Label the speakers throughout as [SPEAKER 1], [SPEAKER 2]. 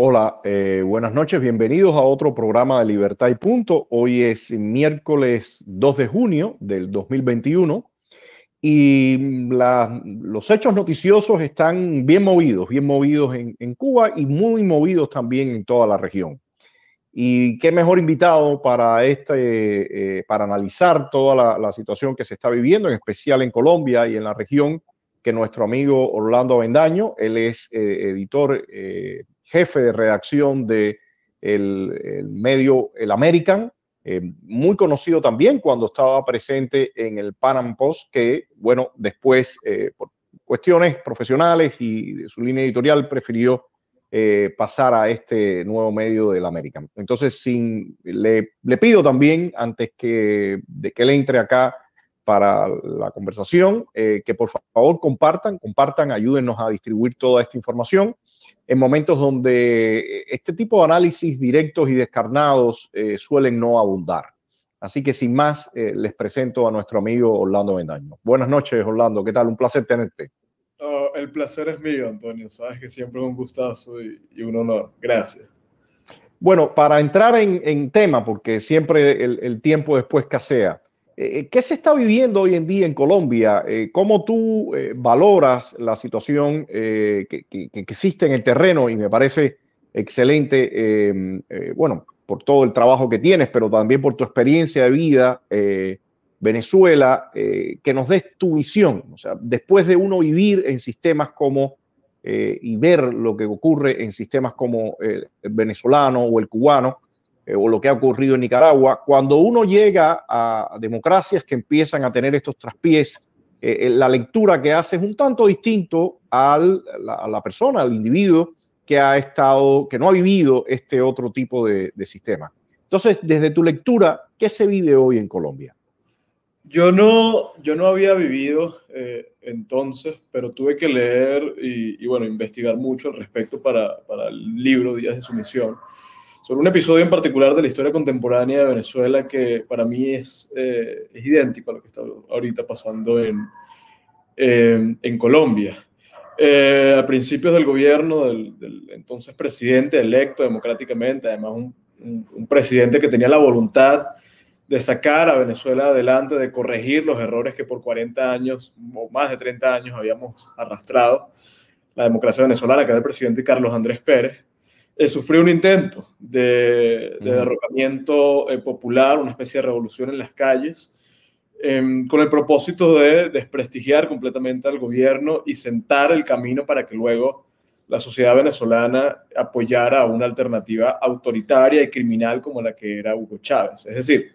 [SPEAKER 1] Hola, eh, buenas noches, bienvenidos a otro programa de Libertad y Punto. Hoy es miércoles 2 de junio del 2021 y los hechos noticiosos están bien movidos, bien movidos en, Cuba y muy movidos también en toda la región. Y qué mejor invitado para, este, eh, para analizar toda la, situación que se está viviendo, en especial en Colombia y en la región, que nuestro amigo Orlando Avendaño. Él es eh, editor, eh, jefe de redacción de el, medio El American, muy conocido también cuando estaba presente en el Panam Post, que, bueno, después, por cuestiones profesionales y de su línea editorial, prefirió eh, pasar a este nuevo medio del American. Entonces, sin, le, pido también, antes que, de que él entre acá para la conversación, eh, que por favor compartan, compartan, ayúdennos a distribuir toda esta información en momentos donde este tipo de análisis directos y descarnados eh, suelen no abundar. Así que sin más, les presento a nuestro amigo Orlando Bendaño. Buenas noches, Orlando. ¿Qué tal? Un placer tenerte.
[SPEAKER 2] Oh, el placer es mío, Antonio. Sabes que siempre es un gustazo y, un honor. Gracias.
[SPEAKER 1] Bueno, para entrar en, tema, porque siempre el, tiempo después casea, eh, eh, ¿qué se está viviendo hoy en día en Colombia? Eh, ¿Cómo tú valoras la situación que, que, existe en el terreno? Y me parece excelente, bueno, por todo el trabajo que tienes, pero también por tu experiencia de vida Venezuela, eh, que nos des tu visión. O sea, después de uno vivir en sistemas como eh, y ver lo que ocurre en sistemas como el, venezolano o el cubano, eh, o lo que ha ocurrido en Nicaragua, cuando uno llega a democracias que empiezan a tener estos traspiés, la lectura que hace es un tanto distinto al, a la persona, al individuo que ha estado, que no ha vivido este otro tipo de, de sistema. Entonces, desde tu lectura, ¿qué se vive hoy en Colombia?
[SPEAKER 2] Yo no, yo no había vivido eh, entonces, pero tuve que leer y, bueno, investigar mucho al respecto para, para, el libro Días de Sumisión, sobre un episodio en particular de la historia contemporánea de Venezuela que para mí es, eh, idéntico a lo que está ahorita pasando en, Colombia. Eh, a principios del gobierno del, del, entonces presidente electo democráticamente, además un, un presidente que tenía la voluntad de sacar a Venezuela adelante, de corregir los errores que por 40 años o más de 30 años habíamos arrastrado la democracia venezolana, que era el presidente Carlos Andrés Pérez, eh, sufrió un intento de, derrocamiento eh, popular, una especie de revolución en las calles, em, con el propósito de desprestigiar completamente al gobierno y sentar el camino para que luego la sociedad venezolana apoyara a una alternativa autoritaria y criminal como la que era Hugo Chávez. Es decir,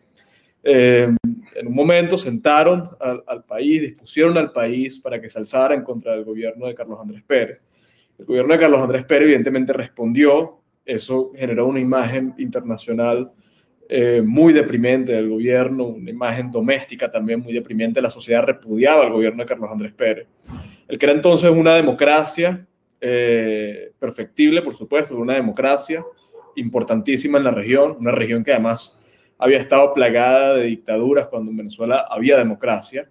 [SPEAKER 2] eh, en un momento sentaron al, país, dispusieron al país para que se alzara en contra del gobierno de Carlos Andrés Pérez. El gobierno de Carlos Andrés Pérez evidentemente respondió, eso generó una imagen internacional eh, muy deprimente del gobierno, una imagen doméstica también muy deprimente, la sociedad repudiaba al gobierno de Carlos Andrés Pérez. El que era entonces una democracia eh, perfectible, por supuesto, una democracia importantísima en la región, una región que además había estado plagada de dictaduras cuando en Venezuela había democracia,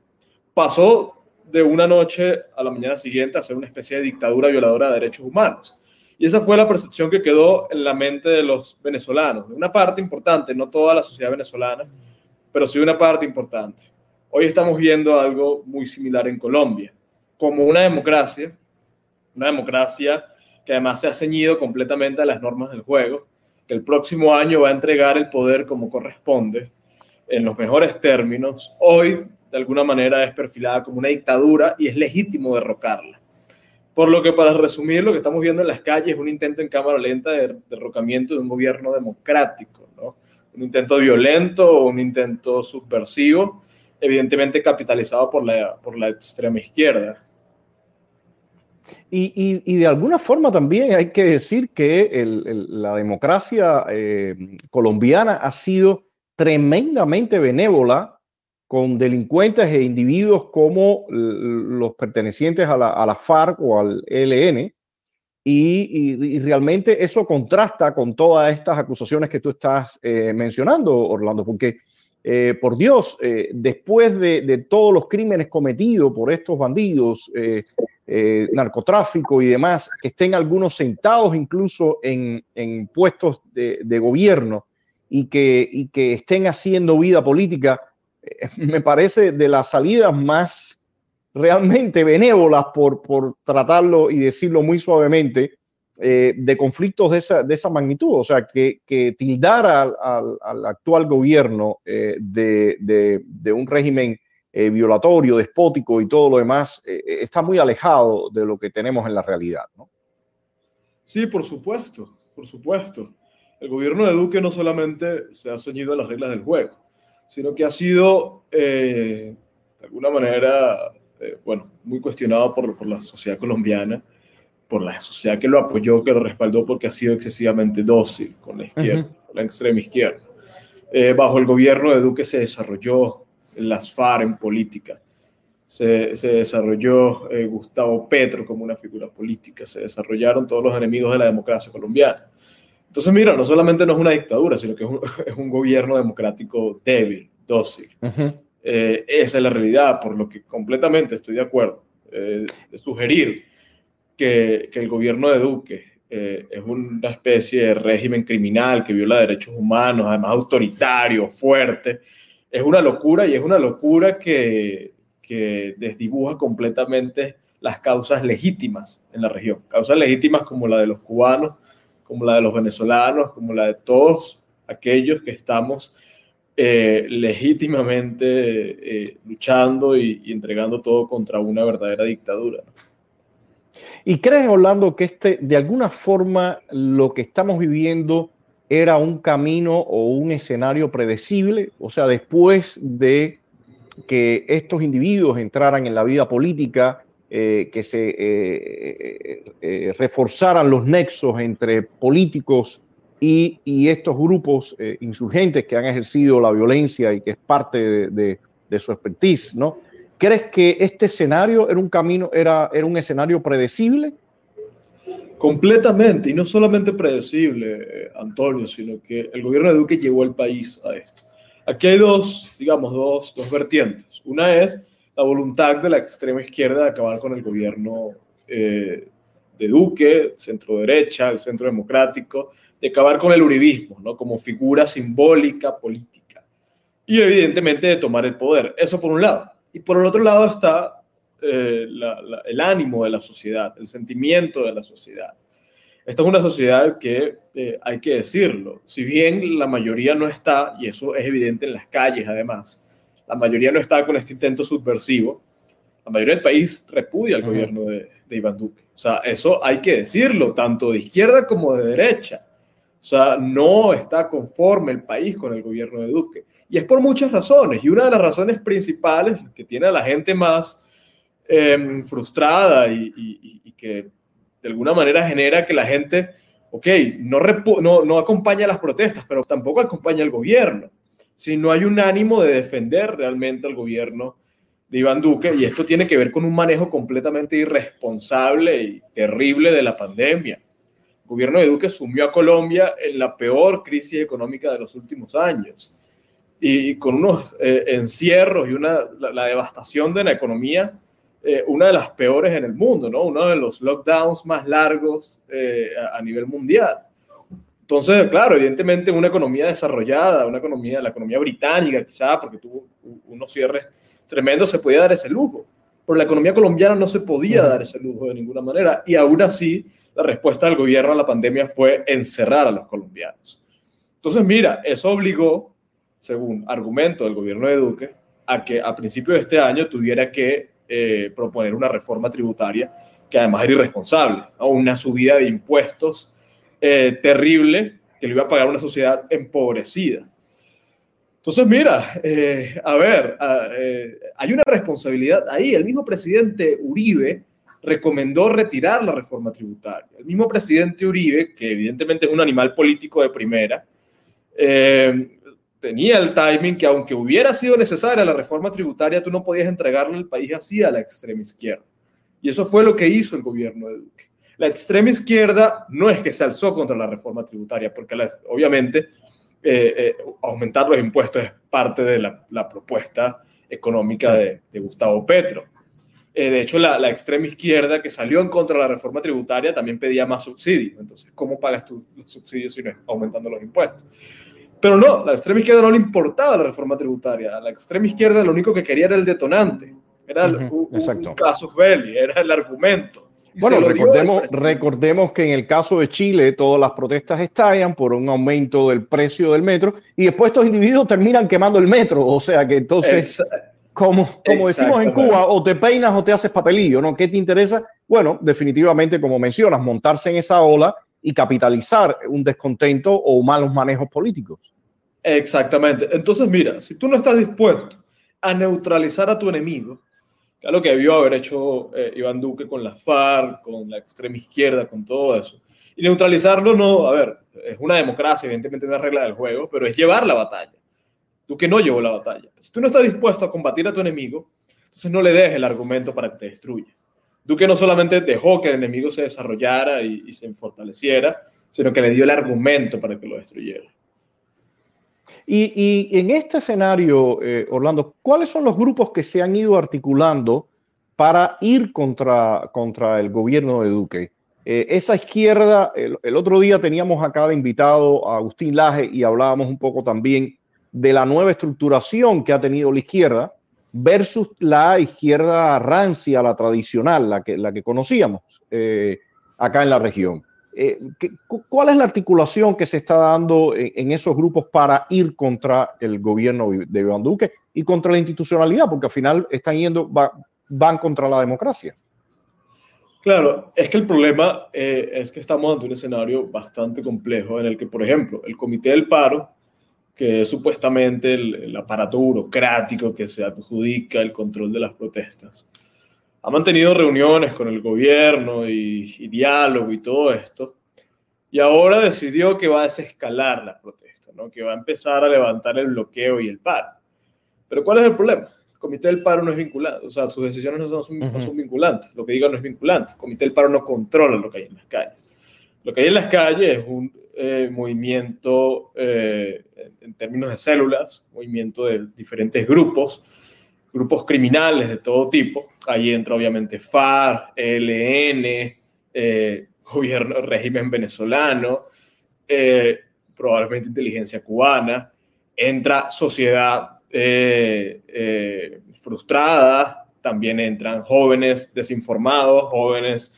[SPEAKER 2] pasó de una noche a la mañana siguiente a ser una especie de dictadura violadora de derechos humanos. Y esa fue la percepción que quedó en la mente de los venezolanos, de una parte importante, no toda la sociedad venezolana, pero sí una parte importante. Hoy estamos viendo algo muy similar en Colombia, como una democracia, una democracia que además se ha ceñido completamente a las normas del juego, que el próximo año va a entregar el poder como corresponde, en los mejores términos, hoy de alguna manera es perfilada como una dictadura y es legítimo derrocarla. Por lo que para resumir, lo que estamos viendo en las calles es un intento en cámara lenta de derrocamiento de un gobierno democrático, ¿no? un intento violento o un intento subversivo, evidentemente capitalizado por la, por la extrema izquierda.
[SPEAKER 1] Y, de alguna forma también hay que decir que la democracia eh, colombiana ha sido tremendamente benévola con delincuentes e individuos como los pertenecientes a la, FARC o al ELN. Y, realmente eso contrasta con todas estas acusaciones que tú estás eh, mencionando, Orlando, porque eh, por Dios, después de, de, todos los crímenes cometidos por estos bandidos, eh, narcotráfico y demás, que estén algunos sentados incluso en, puestos de, gobierno y que, que estén haciendo vida política, eh, me parece de las salidas más realmente benévolas, por, por tratarlo y decirlo muy suavemente, eh, de conflictos de esa, de esa, magnitud. O sea, que, que tildar al, actual gobierno de, de, un régimen eh, violatorio, despótico y todo lo demás, eh, eh, está muy alejado de lo que tenemos en la realidad.
[SPEAKER 2] Sí, por supuesto, por supuesto. El gobierno de Duque no solamente se ha ceñido a las reglas del juego, sino que ha sido, de alguna manera, bueno, muy cuestionado por, por la sociedad colombiana, por la sociedad que lo apoyó, que lo respaldó porque ha sido excesivamente dócil con la izquierda, con la extrema izquierda. bajo el gobierno de Duque se desarrolló las FARC en política. Se, desarrolló eh, Gustavo Petro como una figura política, se desarrollaron todos los enemigos de la democracia colombiana. Entonces, mira, no solamente no es una dictadura, sino que es un, gobierno democrático débil, dócil. Eh, esa es la realidad, por lo que completamente estoy de acuerdo eh, de sugerir que, que, el gobierno de Duque es una especie de régimen criminal que viola derechos humanos, además autoritario, fuerte, es una locura y es una locura que, que desdibuja completamente las causas legítimas en la región. Causas legítimas como la de los cubanos, como la de los venezolanos, como la de todos aquellos que estamos eh, legítimamente eh, luchando y, entregando todo contra una verdadera dictadura.
[SPEAKER 1] ¿Y crees, Orlando, que este, de alguna forma lo que estamos viviendo era un camino o un escenario predecible, o sea, después de que estos individuos entraran en la vida política, eh, que se eh, eh, reforzaran los nexos entre políticos y, estos grupos insurgentes que han ejercido la violencia y que es parte de, su expertise, ¿no? ¿Crees que este escenario era un camino, era, era un escenario predecible?
[SPEAKER 2] Completamente, y no solamente predecible, Antonio, sino que el gobierno de Duque llevó al país a esto. Aquí hay dos, digamos, dos, dos vertientes. Una es la voluntad de la extrema izquierda de acabar con el gobierno eh, de Duque, centro derecha, el centro democrático, de acabar con el uribismo, ¿no? Como figura simbólica política. Y evidentemente de tomar el poder. Eso por un lado. Y por el otro lado está eh, el ánimo de la sociedad, el sentimiento de la sociedad. Esta es una sociedad que, eh, hay que decirlo, si bien la mayoría no está, y eso es evidente en las calles además, la mayoría no está con este intento subversivo, la mayoría del país repudia al gobierno de, de Iván Duque. O sea, eso hay que decirlo, tanto de izquierda como de derecha. O sea, no está conforme el país con el gobierno de Duque. Y es por muchas razones. Y una de las razones principales que tiene a la gente más Em, frustrada y, que de alguna manera genera que la gente, ok, no, no, no acompaña las protestas, pero tampoco acompaña al gobierno. Si no hay un ánimo de defender realmente al gobierno de Iván Duque, y esto tiene que ver con un manejo completamente irresponsable y terrible de la pandemia. El gobierno de Duque sumió a Colombia en la peor crisis económica de los últimos años y, con unos eh, encierros y una, la, devastación de la economía eh, una de las peores en el mundo, ¿no? Uno de los lockdowns más largos eh, a, nivel mundial. Entonces, claro, evidentemente una economía desarrollada, una economía, la economía británica quizá, porque tuvo unos cierres tremendos, se podía dar ese lujo. Pero la economía colombiana no se podía dar ese lujo de ninguna manera. Y aún así, la respuesta del gobierno a la pandemia fue encerrar a los colombianos. Entonces, mira, eso obligó, según argumento del gobierno de Duque, a que a principios de este año tuviera que eh, proponer una reforma tributaria que además era irresponsable, o una subida de impuestos eh, terrible que le iba a pagar una sociedad empobrecida. Entonces, mira, eh, a ver, hay una responsabilidad ahí. El mismo presidente Uribe recomendó retirar la reforma tributaria. El mismo presidente Uribe, que evidentemente es un animal político de primera, tenía el timing que aunque hubiera sido necesaria la reforma tributaria, tú no podías entregarle el país así a la extrema izquierda. Y eso fue lo que hizo el gobierno de Duque. La extrema izquierda no es que se alzó contra la reforma tributaria, porque obviamente eh, eh, aumentar los impuestos es parte de la, propuesta económica de, Gustavo Petro. Eh, de hecho, la, extrema izquierda que salió en contra de la reforma tributaria también pedía más subsidios. Entonces, ¿cómo pagas tú los subsidios si no es aumentando los impuestos? Pero no, la extrema izquierda no le importaba la reforma tributaria. La extrema izquierda lo único que quería era el detonante. Era el, un, casus belli, era el argumento.
[SPEAKER 1] Bueno, recordemos, recordemos que en el caso de Chile todas las protestas estallan por un aumento del precio del metro y después estos individuos terminan quemando el metro. O sea que entonces... Como, como decimos en Cuba, o te peinas o te haces papelillo, ¿no? ¿Qué te interesa? Bueno, definitivamente, como mencionas, montarse en esa ola y capitalizar un descontento o malos manejos políticos.
[SPEAKER 2] Exactamente. Entonces, mira, si tú no estás dispuesto a neutralizar a tu enemigo, que es lo que debió haber hecho eh, Iván Duque con la FARC, con la extrema izquierda, con todo eso, y neutralizarlo no, a ver, es una democracia, evidentemente una regla del juego, pero es llevar la batalla que no llevó la batalla. Si tú no estás dispuesto a combatir a tu enemigo, entonces no le des el argumento para que te destruya. Duque no solamente dejó que el enemigo se desarrollara y, se fortaleciera, sino que le dio el argumento para que lo destruyera.
[SPEAKER 1] Y, en este escenario, eh, Orlando, ¿cuáles son los grupos que se han ido articulando para ir contra, contra el gobierno de Duque? Eh, esa izquierda, el, otro día teníamos acá de invitado a Agustín Laje y hablábamos un poco también de la nueva estructuración que ha tenido la izquierda versus la izquierda rancia, la tradicional, la que, la que conocíamos eh, acá en la región. Eh, ¿Cuál es la articulación que se está dando en, esos grupos para ir contra el gobierno de Iván Duque y contra la institucionalidad? Porque al final están yendo, van contra la democracia.
[SPEAKER 2] Claro, es que el problema eh, es que estamos ante un escenario bastante complejo en el que, por ejemplo, el Comité del Paro que es supuestamente el, aparato burocrático que se adjudica el control de las protestas. Ha mantenido reuniones con el gobierno y, diálogo y todo esto, y ahora decidió que va a desescalar la protesta, ¿no? que va a empezar a levantar el bloqueo y el paro. Pero ¿cuál es el problema? El comité del paro no es vinculante, o sea, sus decisiones no son, no son vinculantes, lo que diga no es vinculante, el comité del paro no controla lo que hay en las calles. Lo que hay en las calles es un, eh, movimiento eh, en términos de células, movimiento de diferentes grupos, grupos criminales de todo tipo. Ahí entra obviamente FARC, ELN, eh, gobierno, régimen venezolano, probablemente inteligencia cubana, entra sociedad frustrada, también entran jóvenes desinformados, jóvenes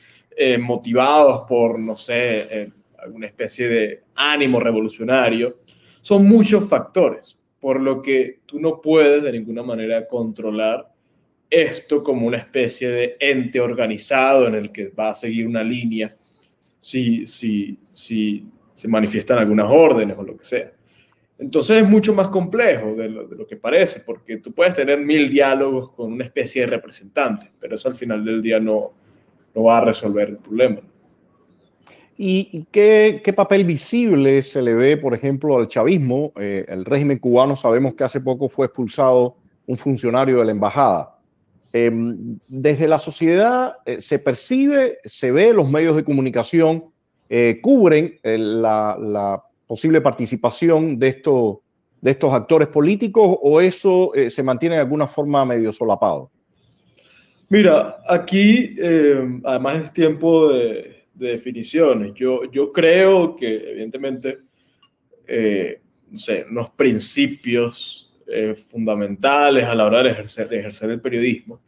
[SPEAKER 2] motivados por, no sé, alguna especie de ánimo revolucionario. Son muchos factores, por lo que tú no puedes de ninguna manera controlar esto como una especie de ente organizado en el que va a seguir una línea si, si, si se manifiestan algunas órdenes o lo que sea. Entonces es mucho más complejo de lo, de lo, que parece, porque tú puedes tener mil diálogos con una especie de representante, pero eso al final del día no, no va a resolver el problema.
[SPEAKER 1] ¿Y qué, papel visible se le ve, por ejemplo, al chavismo? Eh, el régimen cubano sabemos que hace poco fue expulsado un funcionario de la embajada. Em, desde la sociedad eh, se percibe, se ve, los medios de comunicación eh, cubren la, posible participación de estos, de estos actores políticos o eso se mantiene de alguna forma medio solapado.
[SPEAKER 2] Mira, aquí además es tiempo de de definiciones. Yo, yo creo que, evidentemente, eh, no sé, unos principios eh, fundamentales a la hora de ejercer, de ejercer el periodismo.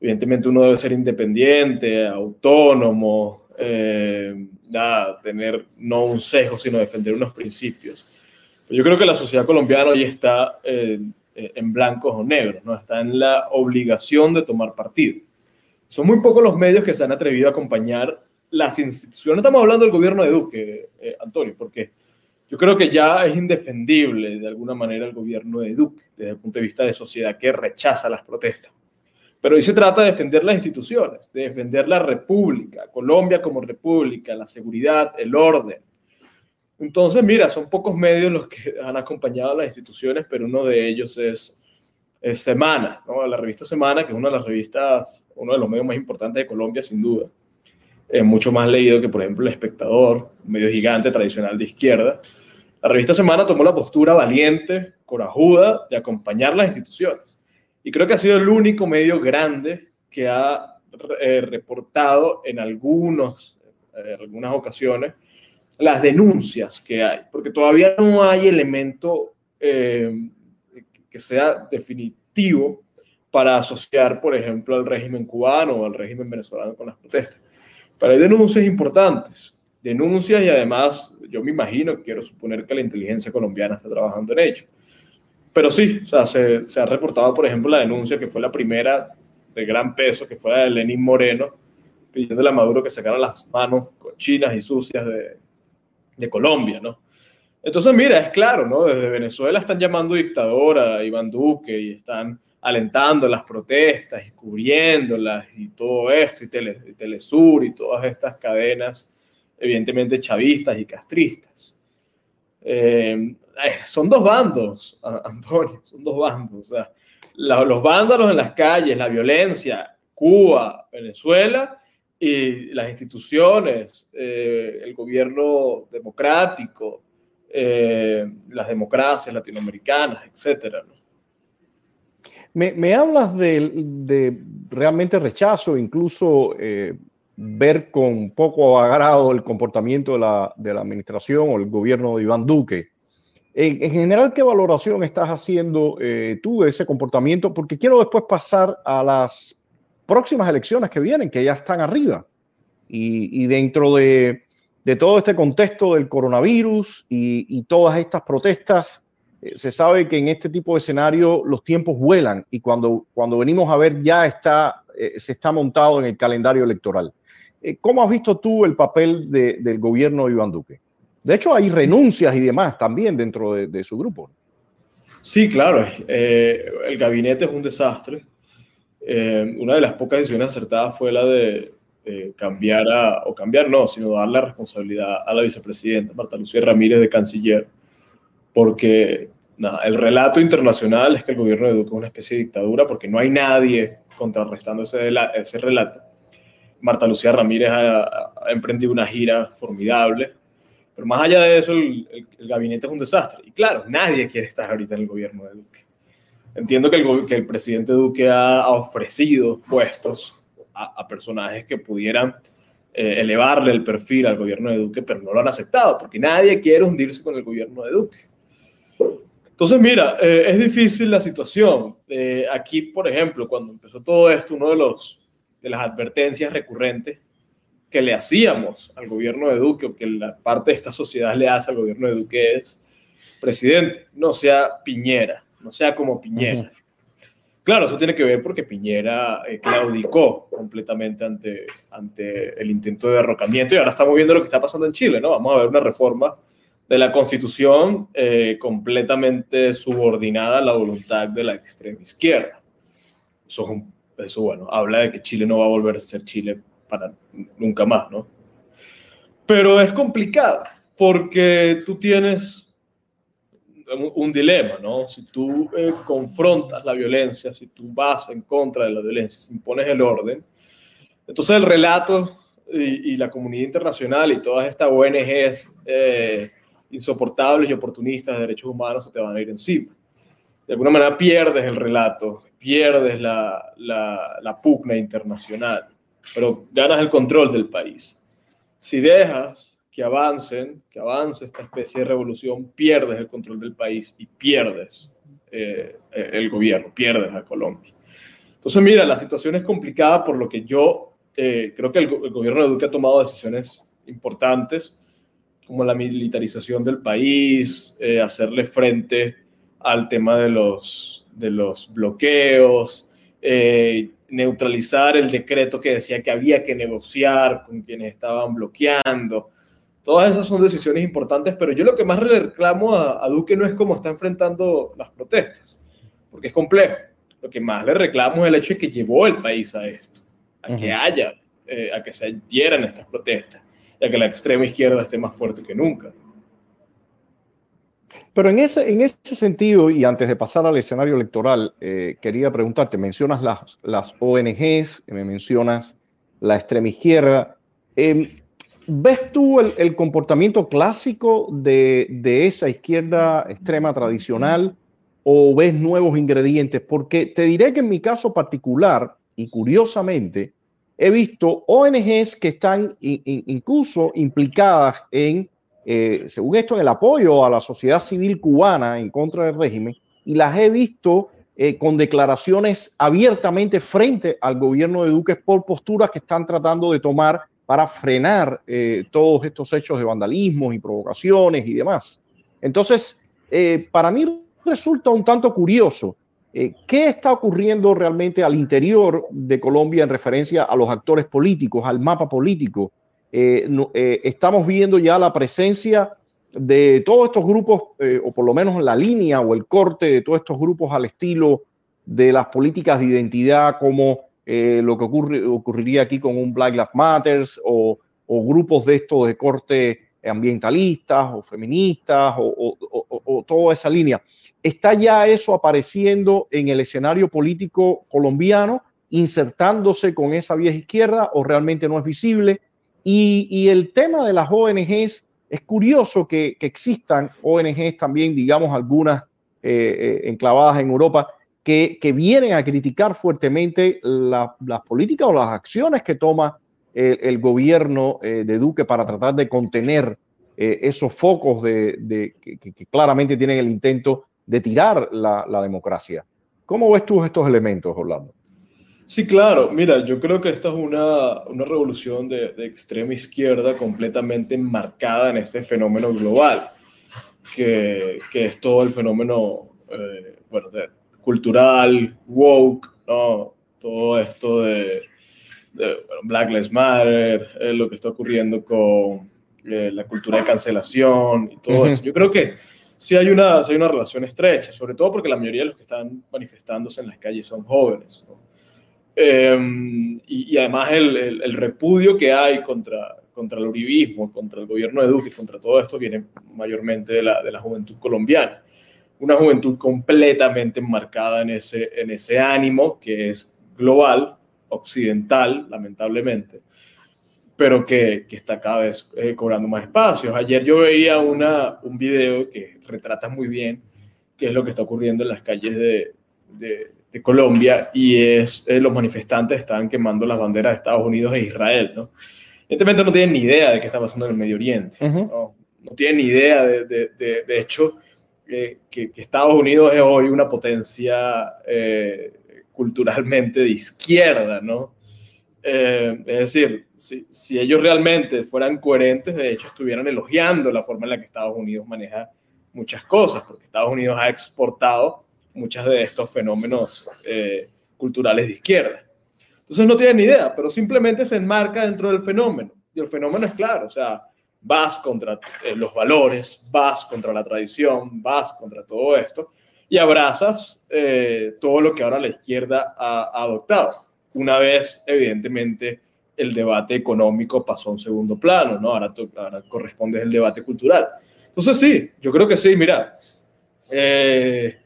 [SPEAKER 2] Evidentemente uno debe ser independiente, autónomo, eh, nada, tener no un sesgo, sino defender unos principios. yo creo que la sociedad colombiana hoy está en blancos o negros, ¿no? está en la obligación de tomar partido. Son muy pocos los medios que se han atrevido a acompañar las instituciones, estamos hablando del gobierno de Duque, eh, Antonio, porque yo creo que ya es indefendible de alguna manera el gobierno de Duque desde el punto de vista de sociedad que rechaza las protestas. Pero hoy se trata de defender las instituciones, de defender la república, Colombia como república, la seguridad, el orden. Entonces, mira, son pocos medios los que han acompañado a las instituciones, pero uno de ellos es, Semana, ¿no? la revista Semana, que es una de las revistas, uno de los medios más importantes de Colombia, sin duda es mucho más leído que, por ejemplo, El Espectador, un medio gigante tradicional de izquierda. La revista Semana tomó la postura valiente, corajuda, de acompañar las instituciones. Y creo que ha sido el único medio grande que ha eh, reportado en algunos, eh, algunas ocasiones las denuncias que hay, porque todavía no hay elemento eh, que sea definitivo para asociar, por ejemplo, al régimen cubano o al régimen venezolano con las protestas. Pero hay denuncias importantes, denuncias y además yo me imagino, quiero suponer que la inteligencia colombiana está trabajando en ello. Pero sí, o sea, se, ha reportado, por ejemplo, la denuncia que fue la primera de gran peso, que fue la de Lenín Moreno, pidiéndole a Maduro que sacara las manos cochinas y sucias de, de Colombia, ¿no? Entonces, mira, es claro, ¿no? Desde Venezuela están llamando dictadora a Iván Duque y están alentando las protestas y cubriéndolas y todo esto, y, Telesur y todas estas cadenas, evidentemente chavistas y castristas. Eh, eh, son dos bandos, Antonio, son dos bandos. O sea, los vándalos en las calles, la violencia, Cuba, Venezuela, y las instituciones, eh, el gobierno democrático, las democracias latinoamericanas, etcétera. ¿no?
[SPEAKER 1] Me, hablas de, realmente rechazo, incluso eh, ver con poco agrado el comportamiento de la, administración o el gobierno de Iván Duque. En, general, ¿qué valoración estás haciendo eh, tú de ese comportamiento? Porque quiero después pasar a las próximas elecciones que vienen, que ya están arriba. Y, dentro de, todo este contexto del coronavirus y todas estas protestas, eh, se sabe que en este tipo de escenario los tiempos vuelan y cuando, cuando venimos a ver ya está, eh, se está montado en el calendario electoral. Eh, ¿Cómo has visto tú el papel del gobierno de Iván Duque? De hecho, hay renuncias y demás también dentro de, su grupo.
[SPEAKER 2] Sí, claro. el gabinete es un desastre. una de las pocas decisiones acertadas fue la de cambiar a, o cambiar no, sino darle la responsabilidad a la vicepresidenta Marta Lucía Ramírez de canciller porque el relato internacional es que el gobierno de Duque es una especie de dictadura porque no hay nadie contrarrestando ese, ese relato. Marta Lucía Ramírez ha, emprendido una gira formidable, pero más allá de eso, el, gabinete es un desastre. Y claro, nadie quiere estar ahorita en el gobierno de Duque. Entiendo que el, que el presidente Duque ha, ofrecido puestos a, personajes que pudieran eh, elevarle el perfil al gobierno de Duque, pero no lo han aceptado, porque nadie quiere hundirse con el gobierno de Duque. Entonces, mira, eh, es difícil la situación. Eh, aquí, por ejemplo, cuando empezó todo esto, uno de, los, de las advertencias recurrentes que le hacíamos al gobierno de Duque, o que la parte de esta sociedad le hace al gobierno de Duque es, presidente, no sea Piñera, no sea como Piñera. Claro, eso tiene que ver porque Piñera eh, claudicó completamente ante, ante el intento de derrocamiento y ahora estamos viendo lo que está pasando en Chile, ¿no? Vamos a ver una reforma de la Constitución eh, completamente subordinada a la voluntad de la extrema izquierda. Eso, eso, bueno, habla de que Chile no va a volver a ser Chile para nunca más, ¿no? Pero es complicado porque tú tienes un, dilema, ¿no? Si tú eh, confrontas la violencia, si tú vas en contra de la violencia, si impones el orden, entonces el relato y, la comunidad internacional y todas estas ONGs eh, insoportables y oportunistas de derechos humanos se te van a ir encima. De alguna manera pierdes el relato, pierdes la, la, pugna internacional, pero ganas el control del país. Si dejas que avancen, que avance esta especie de revolución, pierdes el control del país y pierdes eh, el gobierno, pierdes a Colombia. Entonces, mira, la situación es complicada por lo que yo eh, creo que el, el, gobierno de Duque ha tomado decisiones importantes como la militarización del país, eh, hacerle frente al tema de los, de los bloqueos, eh, neutralizar el decreto que decía que había que negociar con quienes estaban bloqueando. Todas esas son decisiones importantes, pero yo lo que más le reclamo a, Duque no es cómo está enfrentando las protestas, porque es complejo. Lo que más le reclamo es el hecho de que llevó el país a esto, a que haya, eh, a que se dieran estas protestas ya que la extrema izquierda esté más fuerte que nunca.
[SPEAKER 1] Pero en ese, en ese sentido, y antes de pasar al escenario electoral, eh, quería preguntarte, mencionas las, las ONGs, me mencionas la extrema izquierda. Em, ¿Ves tú el, comportamiento clásico de, de, esa izquierda extrema tradicional o ves nuevos ingredientes? Porque te diré que en mi caso particular, y curiosamente he visto ONGs que están incluso implicadas en, eh, según esto, en el apoyo a la sociedad civil cubana en contra del régimen y las he visto eh, con declaraciones abiertamente frente al gobierno de Duque por posturas que están tratando de tomar para frenar eh, todos estos hechos de vandalismo y provocaciones y demás. Entonces, para mí resulta un tanto curioso qué está ocurriendo realmente al interior de Colombia en referencia a los actores políticos, al mapa político. estamos viendo ya la presencia de todos estos grupos, eh, o por lo menos la línea o el corte de todos estos grupos al estilo de las políticas de identidad, como eh, lo que ocurre, ocurriría aquí con un Black Lives Matters, o, grupos de estos de corte ambientalistas o feministas, o, toda esa línea. ¿Está ya eso apareciendo en el escenario político colombiano, insertándose con esa vieja izquierda, o realmente no es visible? Y, y el tema de las ONGs es curioso que, existan ONGs también, digamos, algunas eh, eh, enclavadas en Europa, que, vienen a criticar fuertemente las políticas o las acciones que toma el, gobierno eh, de Duque para tratar de contener esos focos de, que, claramente tienen el intento de tirar la, democracia. ¿Cómo ves tú estos elementos, Orlando?
[SPEAKER 2] Sí, claro. Mira, yo creo que esta es una, una revolución de, de, extrema izquierda completamente enmarcada en este fenómeno global, que, que es todo el fenómeno eh, bueno, cultural, woke, ¿no? todo esto de, Black Lives Matter, eh, lo que está ocurriendo con eh, la cultura de cancelación y todo eso. Yo creo que sí hay, una, sí hay una relación estrecha, sobre todo porque la mayoría de los que están manifestándose en las calles son jóvenes. ¿no? Em, y, además el, el, repudio que hay contra, contra el uribismo, contra el gobierno de Duque, contra todo esto, viene mayormente de la, de la juventud colombiana. Una juventud completamente enmarcada en ese, en ese ánimo que es global, occidental, lamentablemente, pero que, que está cada vez eh, cobrando más espacios. Ayer yo veía una, un video que retrata muy bien qué es lo que está ocurriendo en las calles de, de de Colombia y es eh, los manifestantes estaban quemando las banderas de Estados Unidos e Israel, ¿no? Evidentemente no tienen ni idea de qué está pasando en el Medio Oriente, ¿no? no tienen ni idea, de, de, de, hecho, eh, que, Estados Unidos es hoy una potencia eh, culturalmente de izquierda, ¿no? es decir, si, si, ellos realmente fueran coherentes, de hecho, estuvieran elogiando la forma en la que Estados Unidos maneja muchas cosas, porque Estados Unidos ha exportado muchos de estos fenómenos eh, culturales de izquierda. Entonces no tienen ni idea, pero simplemente se enmarca dentro del fenómeno. Y el fenómeno es claro, o sea, vas contra eh, los valores, vas contra la tradición, vas contra todo esto y abrazas eh, todo lo que ahora la izquierda ha, adoptado. Una vez, evidentemente, el debate económico pasó a un segundo plano, ¿no? Ahora, ahora corresponde el debate cultural. Entonces sí, yo creo que sí, mira, eh,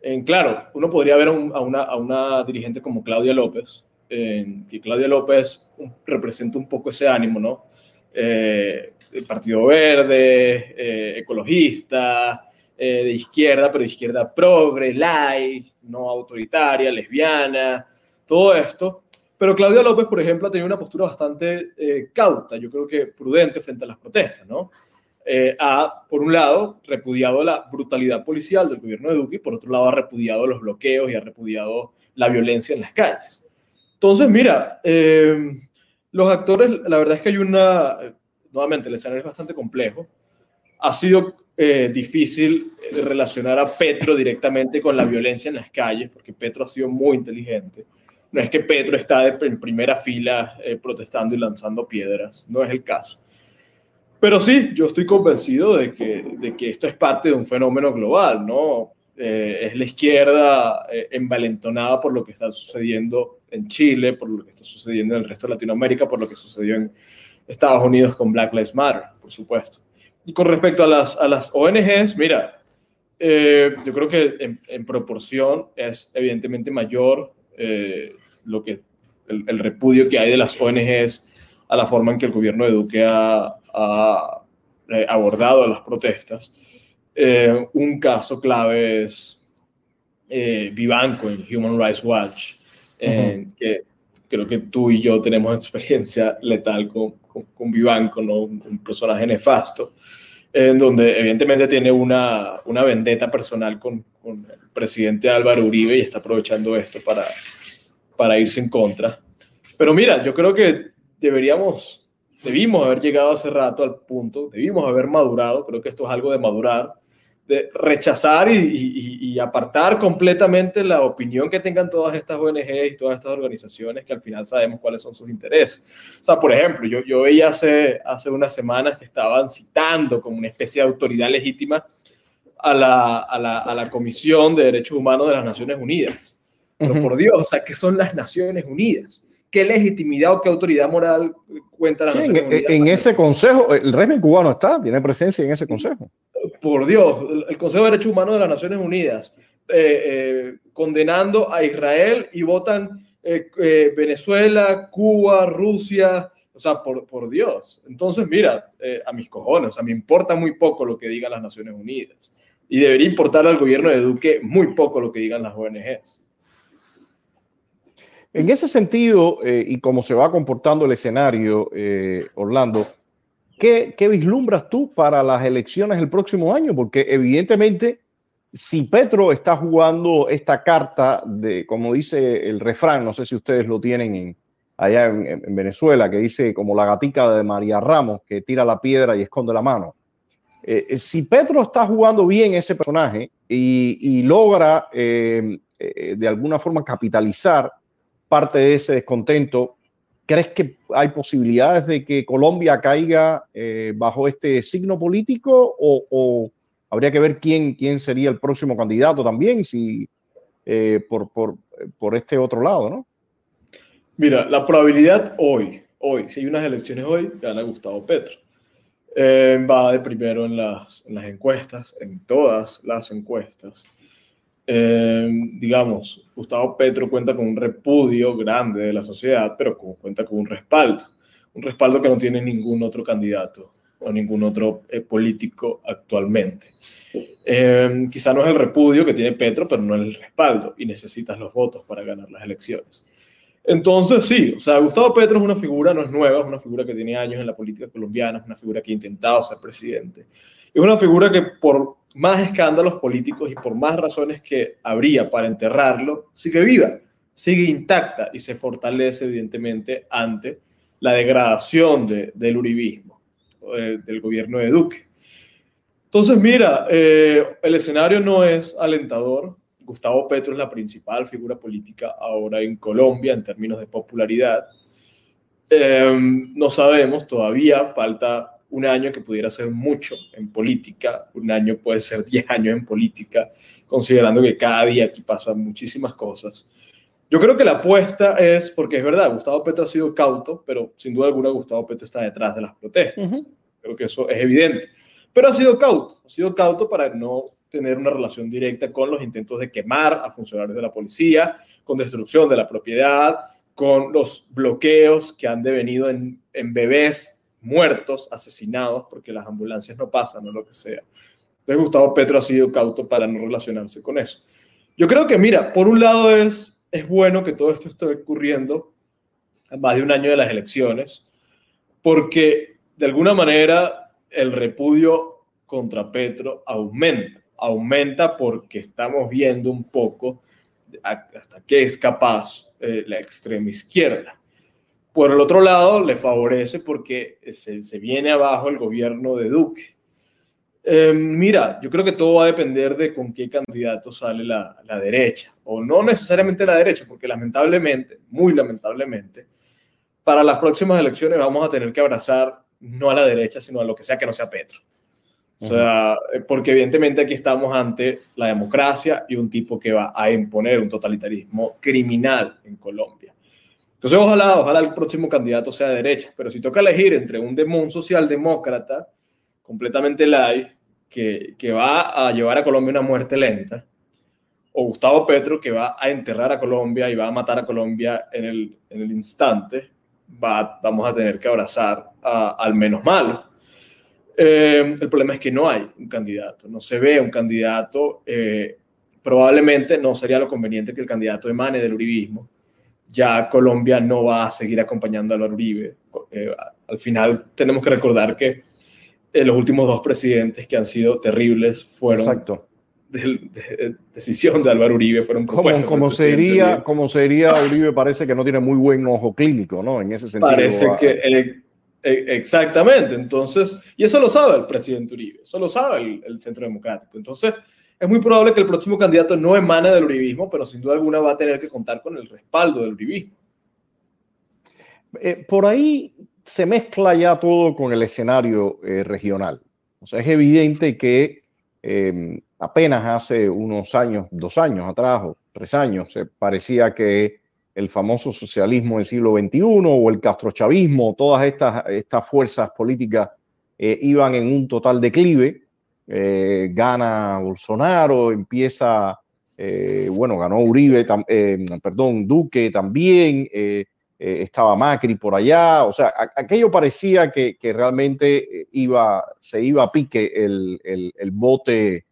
[SPEAKER 2] en, claro, uno podría ver a, una, a una, dirigente como Claudia López, en, que Claudia López representa un poco ese ánimo, ¿no? Eh, el Partido Verde, eh, ecologista, eh, de izquierda, pero izquierda progre, light, no autoritaria, lesbiana, todo esto. Pero Claudia López, por ejemplo, ha tenido una postura bastante cauta, yo creo que prudente frente a las protestas, ¿no? Eh, ha, por un lado, repudiado la brutalidad policial del gobierno de Duque y por otro lado ha repudiado los bloqueos y ha repudiado la violencia en las calles. Entonces, mira, eh, los actores, la verdad es que hay una, nuevamente, el escenario es bastante complejo. Ha sido eh, difícil relacionar a Petro directamente con la violencia en las calles, porque Petro ha sido muy inteligente. No es que Petro está en primera fila protestando y lanzando piedras, no es el caso. Pero sí, yo estoy convencido de que, de que esto es parte de un fenómeno global, ¿no? Eh, es la izquierda eh, envalentonada por lo que está sucediendo en Chile, por lo que está sucediendo en el resto de Latinoamérica, por lo que sucedió en Estados Unidos con Black Lives Matter, por supuesto. Y con respecto a las, a las ONGs, mira, eh, yo creo que en, en, proporción es evidentemente mayor lo que el, el, repudio que hay de las ONGs a la forma en que el gobierno de Duque ha, ha eh, abordado las protestas. Eh, un caso clave es eh, Vivanco en Human Rights Watch, que creo que tú y yo tenemos experiencia letal con, con, Vivanco, ¿no? un personaje nefasto, en donde evidentemente tiene una, una vendetta personal con, con, el presidente Álvaro Uribe y está aprovechando esto para, para irse en contra. Pero mira, yo creo que deberíamos, debimos haber llegado hace rato al punto, debimos haber madurado, creo que esto es algo de madurar, de rechazar y, apartar completamente la opinión que tengan todas estas ONGs y todas estas organizaciones que al final sabemos cuáles son sus intereses. O sea, por ejemplo, yo, yo veía hace, hace unas semanas que estaban citando como una especie de autoridad legítima a la, a la, a la Comisión de Derechos Humanos de las Naciones Unidas. Pero por Dios, o sea, ¿qué son las Naciones Unidas? ¿Qué legitimidad o qué autoridad moral cuenta la Naciones
[SPEAKER 1] Unidas? En, en ese consejo, el régimen cubano está, tiene presencia en ese consejo
[SPEAKER 2] por Dios, el Consejo de Derechos Humanos de las Naciones Unidas, eh, eh, condenando a Israel y votan eh, Venezuela, Cuba, Rusia, o sea, por, por Dios. Entonces, mira, a mis cojones, o sea, me importa muy poco lo que digan las Naciones Unidas. Y debería importar al gobierno de Duque muy poco lo que digan las ONGs.
[SPEAKER 1] En ese sentido, y como se va comportando el escenario, Orlando, ¿Qué, vislumbras tú para las elecciones el próximo año? Porque evidentemente, si Petro está jugando esta carta de, como dice el refrán, no sé si ustedes lo tienen allá en, Venezuela, que dice como la gatica de María Ramos, que tira la piedra y esconde la mano. Eh, eh, si Petro está jugando bien ese personaje y, logra eh, de alguna forma capitalizar parte de ese descontento ¿Crees que hay posibilidades de que Colombia caiga eh, bajo este signo político o, habría que ver quién, quién sería el próximo candidato también, si eh, por, por, por, este otro lado, ¿no?
[SPEAKER 2] Mira, la probabilidad hoy, hoy, si hay unas elecciones hoy, gana Gustavo Petro. Eh, va de primero en las, en las encuestas, en todas las encuestas. Em, digamos, Gustavo Petro cuenta con un repudio grande de la sociedad, pero cuenta con un respaldo, un respaldo que no tiene ningún otro candidato o ningún otro eh, político actualmente. Em, quizá no es el repudio que tiene Petro, pero no es el respaldo y necesitas los votos para ganar las elecciones. Entonces, sí, o sea, Gustavo Petro es una figura, no es nueva, es una figura que tiene años en la política colombiana, es una figura que ha intentado ser presidente. Es una figura que por más escándalos políticos y por más razones que habría para enterrarlo, sigue viva, sigue intacta y se fortalece evidentemente ante la degradación del uribismo, eh, del gobierno de Duque. Entonces, mira, eh, el escenario no es alentador. Gustavo Petro es la principal figura política ahora en Colombia en términos de popularidad. Eh, no sabemos, todavía falta un año que pudiera ser mucho en política, un año puede ser 10 años en política, considerando que cada día aquí pasan muchísimas cosas. Yo creo que la apuesta es, porque es verdad, Gustavo Petro ha sido cauto, pero sin duda alguna Gustavo Petro está detrás de las protestas. Creo que eso es evidente. Pero ha sido cauto, ha sido cauto para no tener una relación directa con los intentos de quemar a funcionarios de la policía, con destrucción de la propiedad, con los bloqueos que han devenido en, en bebés muertos, asesinados, porque las ambulancias no pasan o lo que sea. Entonces Gustavo Petro ha sido cauto para no relacionarse con eso. Yo creo que, mira, por un lado es, es bueno que todo esto esté ocurriendo a más de un año de las elecciones, porque de alguna manera el repudio contra Petro aumenta, aumenta porque estamos viendo un poco hasta qué es capaz eh, la extrema izquierda. Por el otro lado, le favorece porque se, viene abajo el gobierno de Duque. Eh, mira, yo creo que todo va a depender de con qué candidato sale la, la, derecha, o no necesariamente la derecha, porque lamentablemente, muy lamentablemente, para las próximas elecciones vamos a tener que abrazar no a la derecha, sino a lo que sea que no sea Petro. O sea, eh, porque evidentemente aquí estamos ante la democracia y un tipo que va a imponer un totalitarismo criminal en Colombia. Entonces, ojalá, ojalá el próximo candidato sea de derecha, pero si toca elegir entre un demon socialdemócrata completamente light, que, que va a llevar a Colombia una muerte lenta, o Gustavo Petro, que va a enterrar a Colombia y va a matar a Colombia en el, en el instante, va, vamos a tener que abrazar al menos malo. Eh, el problema es que no hay un candidato, no se ve un candidato. Eh, probablemente no sería lo conveniente que el candidato emane del uribismo, ya Colombia no va a seguir acompañando a Álvaro Uribe. Eh, al final tenemos que recordar que eh, los últimos dos presidentes que han sido terribles fueron
[SPEAKER 1] Exacto.
[SPEAKER 2] De, decisión de Álvaro Uribe, fueron
[SPEAKER 1] propuestos. Como, sería, como sería Uribe, parece que no tiene muy buen ojo clínico, ¿no? En ese sentido.
[SPEAKER 2] Parece que, eh, exactamente, entonces, y eso lo sabe el presidente Uribe, eso lo sabe el, el Centro Democrático. Entonces, es muy probable que el próximo candidato no emane del uribismo, pero sin duda alguna va a tener que contar con el respaldo del uribismo.
[SPEAKER 1] Eh, por ahí se mezcla ya todo con el escenario eh, regional. O sea, es evidente que em, apenas hace unos años, dos años atrás o tres años, se parecía que el famoso socialismo del siglo XXI o el castrochavismo, todas estas, estas fuerzas políticas eh, iban en un total declive eh, gana Bolsonaro, empieza, eh, bueno, ganó Uribe, eh, perdón, Duque también, estaba Macri por allá, o sea, aquello parecía que, realmente iba, se iba a pique el, el, bote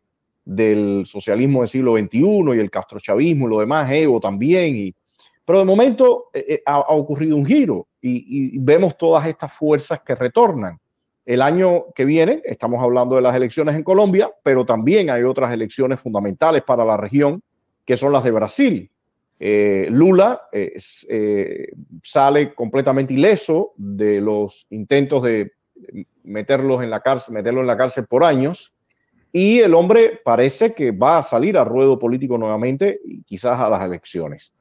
[SPEAKER 1] del socialismo del siglo XXI y el castrochavismo y lo demás, Evo también, y, pero de momento ha, ocurrido un giro y vemos todas estas fuerzas que retornan. El año que viene estamos hablando de las elecciones en Colombia, pero también hay otras elecciones fundamentales para la región, que son las de Brasil. Eh, Lula eh, sale completamente ileso de los intentos de meterlos en la cárcel, meterlo en la cárcel por años, y el hombre parece que va a salir a ruedo político nuevamente y quizás a las elecciones.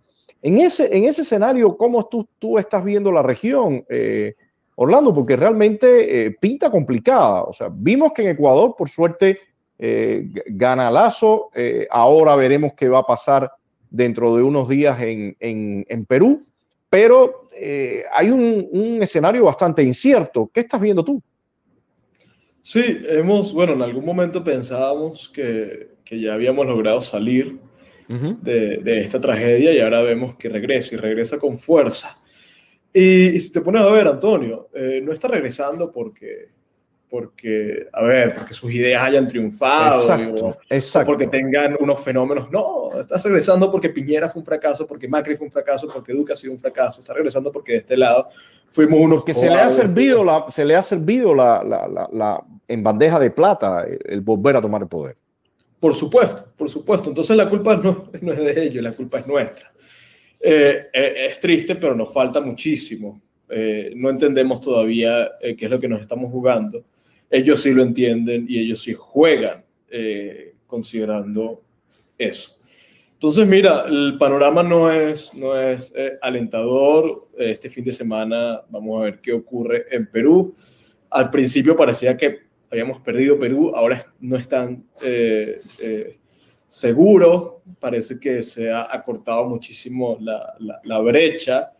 [SPEAKER 1] En ese, en ese escenario, ¿cómo tú, tú estás viendo la región? Eh, Orlando, porque realmente eh, pinta complicada. O sea, vimos que en Ecuador, por suerte, eh, gana Lazo. Eh, ahora veremos qué va a pasar dentro de unos días en, Perú. Pero hay un, escenario bastante incierto. ¿Qué estás viendo tú?
[SPEAKER 2] Sí, hemos, bueno, en algún momento pensábamos que, ya habíamos logrado salir de, de, esta tragedia y ahora vemos que regresa y regresa con fuerza. Y, si te pones a ver, Antonio, eh, no está regresando porque, porque, a ver, porque sus ideas hayan triunfado
[SPEAKER 1] exacto,
[SPEAKER 2] o, porque tengan unos fenómenos. No, está regresando porque Piñera fue un fracaso, porque Macri fue un fracaso, porque Duque ha sido un fracaso. Está regresando porque de este lado fuimos unos
[SPEAKER 1] que se le ha servido la, se le ha servido la, la, la, en bandeja de plata el, volver a tomar el poder.
[SPEAKER 2] Por supuesto, por supuesto. Entonces la culpa no, no es de ellos, la culpa es nuestra. Eh, eh, es triste, pero nos falta muchísimo. Eh, no entendemos todavía qué es lo que nos estamos jugando. Ellos sí lo entienden y ellos sí juegan considerando eso. Entonces, mira, el panorama no es, no es alentador. Este fin de semana vamos a ver qué ocurre en Perú. Al principio parecía que habíamos perdido Perú, ahora no están seguro, parece que se ha acortado muchísimo la, brecha.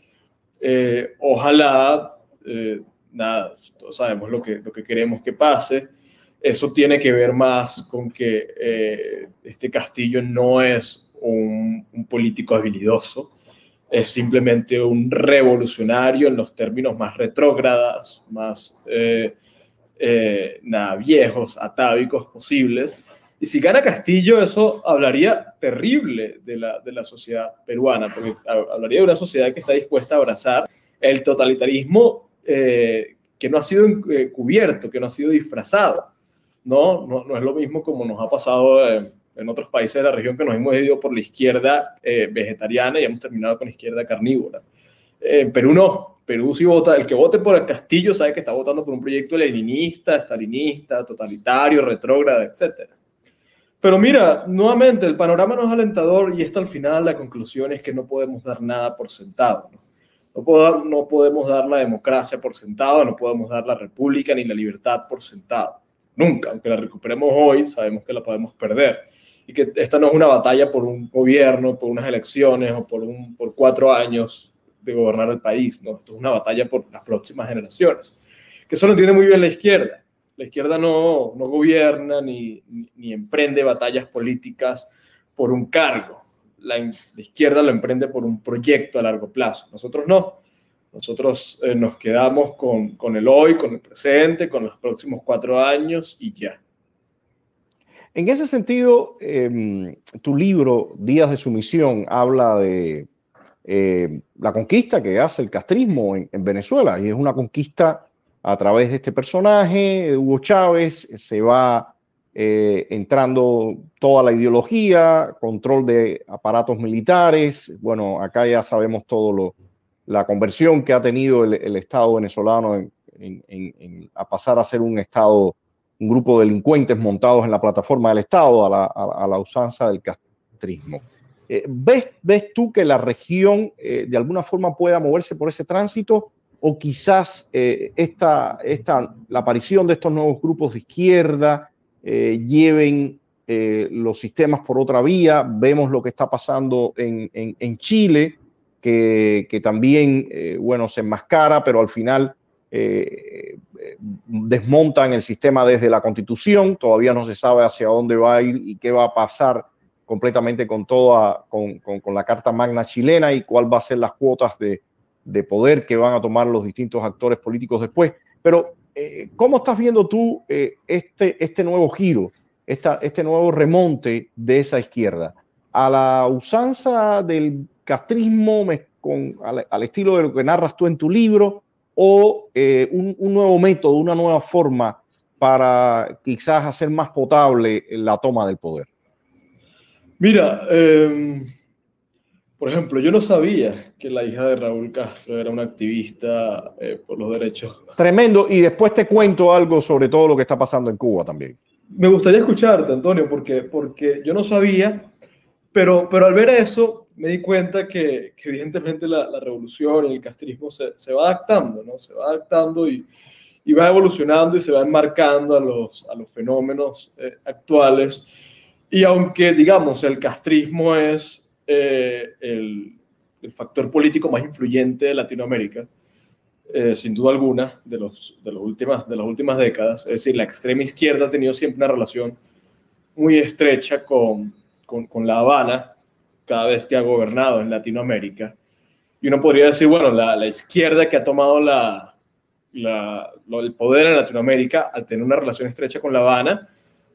[SPEAKER 2] Eh, ojalá, eh, nada, todos sabemos lo que, lo que queremos que pase. Eso tiene que ver más con que eh, este Castillo no es un, político habilidoso, es simplemente un revolucionario en los términos más retrógradas, más nada, viejos, atávicos posibles y si gana Castillo, eso hablaría terrible de la, de la sociedad peruana, porque hablaría de una sociedad que está dispuesta a abrazar el totalitarismo eh, que no ha sido eh, cubierto, que no ha sido disfrazado. ¿no? No, no es lo mismo como nos ha pasado en, en otros países de la región que nos hemos ido por la izquierda eh, vegetariana y hemos terminado con la izquierda carnívora. En Perú no. Perú si vota, el que vote por el Castillo sabe que está votando por un proyecto leninista, estalinista, totalitario, retrógrado, etcétera. Pero mira, nuevamente, el panorama no es alentador y esto al final la conclusión es que no podemos dar nada por sentado. ¿no? Podemos dar la democracia por sentado, no podemos dar la república ni la libertad por sentado. Nunca, aunque la recuperemos hoy, sabemos que la podemos perder. Y que esta no es una batalla por un gobierno, por unas elecciones o por cuatro años de gobernar el país. ¿no? Esto es una batalla por las próximas generaciones. Que eso lo entiende muy bien la izquierda la izquierda no, no gobierna ni, ni, emprende batallas políticas por un cargo. La, izquierda lo emprende por un proyecto a largo plazo. Nosotros no. Nosotros eh, nos quedamos con, con, el hoy, con el presente, con los próximos cuatro años y ya.
[SPEAKER 1] En ese sentido, em, tu libro, Días de Sumisión, habla de, eh, la conquista que hace el castrismo en, Venezuela. Y es una conquista a través de este personaje, Hugo Chávez, se va eh, entrando toda la ideología, control de aparatos militares. Bueno, acá ya sabemos todo lo, la conversión que ha tenido el, Estado venezolano en, a pasar a ser un Estado, un grupo de delincuentes montados en la plataforma del Estado, a la, usanza del castrismo. Eh, ¿ves, ¿Ves tú que la región eh, de alguna forma pueda moverse por ese tránsito? ¿O quizás eh, esta, esta, la aparición de estos nuevos grupos de izquierda lleven los sistemas por otra vía? Vemos lo que está pasando en, en, Chile, que, que también, bueno, se enmascara, pero al final desmontan el sistema desde la constitución. Todavía no se sabe hacia dónde va a ir y qué va a pasar completamente con toda, con, con, la Carta Magna chilena y cuál va a ser las cuotas de, de, poder que van a tomar los distintos actores políticos después. Pero, eh, ¿cómo estás viendo tú eh, este, este nuevo giro, esta, este nuevo remonte de esa izquierda? A la usanza del castrismo con, al, estilo de lo que narras tú en tu libro o eh, un, un nuevo método, una nueva forma para quizás hacer más potable la toma del poder?
[SPEAKER 2] Mira, em, por ejemplo, yo no sabía que la hija de Raúl Castro era una activista eh, por los derechos.
[SPEAKER 1] Tremendo, y después te cuento algo sobre todo lo que está pasando en Cuba también.
[SPEAKER 2] Me gustaría escucharte, Antonio, porque, porque yo no sabía, pero, pero al ver eso me di cuenta que, que evidentemente la, la, revolución y el castrismo se, se, va adaptando, ¿no? Se va adaptando y, y, va evolucionando y se va enmarcando a los, a los fenómenos eh, actuales. Y aunque, digamos, el castrismo es eh, el, factor político más influyente de Latinoamérica, eh, sin duda alguna, de, los, de, los últimas, de las últimas décadas, es decir, la extrema izquierda ha tenido siempre una relación muy estrecha con, con, La Habana cada vez que ha gobernado en Latinoamérica. Y uno podría decir, bueno, la, izquierda que ha tomado la, el poder en Latinoamérica al tener una relación estrecha con La Habana,